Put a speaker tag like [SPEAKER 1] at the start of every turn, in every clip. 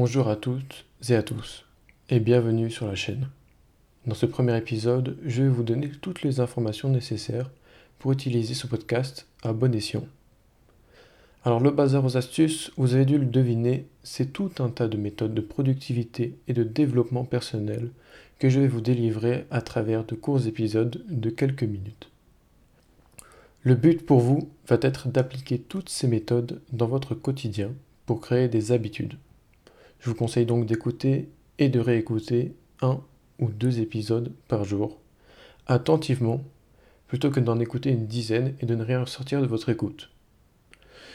[SPEAKER 1] Bonjour à toutes et à tous, et bienvenue sur la chaîne. Dans ce premier épisode, je vais vous donner toutes les informations nécessaires pour utiliser ce podcast à bon escient. Alors le bazar aux astuces, vous avez dû le deviner, c'est tout un tas de méthodes de productivité et de développement personnel que je vais vous délivrer à travers de courts épisodes de quelques minutes. Le but pour vous va être d'appliquer toutes ces méthodes dans votre quotidien pour créer des habitudes. Je vous conseille donc d'écouter et de réécouter un ou deux épisodes par jour, attentivement, plutôt que d'en écouter une dizaine et de ne rien ressortir de votre écoute.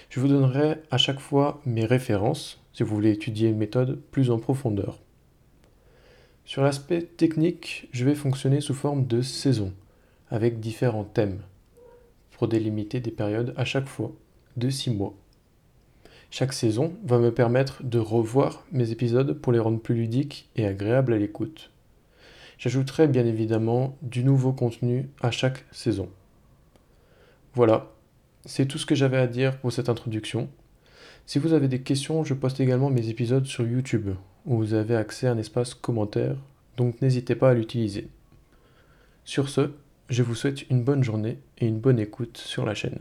[SPEAKER 1] Je vous donnerai à chaque fois mes références si vous voulez étudier une méthode plus en profondeur. Sur l'aspect technique, je vais fonctionner sous forme de saison, avec différents thèmes, pour délimiter des périodes à chaque fois de 6 mois. Chaque saison va me permettre de revoir mes épisodes pour les rendre plus ludiques et agréables à l'écoute. J'ajouterai bien évidemment du nouveau contenu à chaque saison. Voilà, c'est tout ce que j'avais à dire pour cette introduction. Si vous avez des questions, je poste également mes épisodes sur YouTube, où vous avez accès à un espace commentaire, donc n'hésitez pas à l'utiliser. Sur ce, je vous souhaite une bonne journée et une bonne écoute sur la chaîne.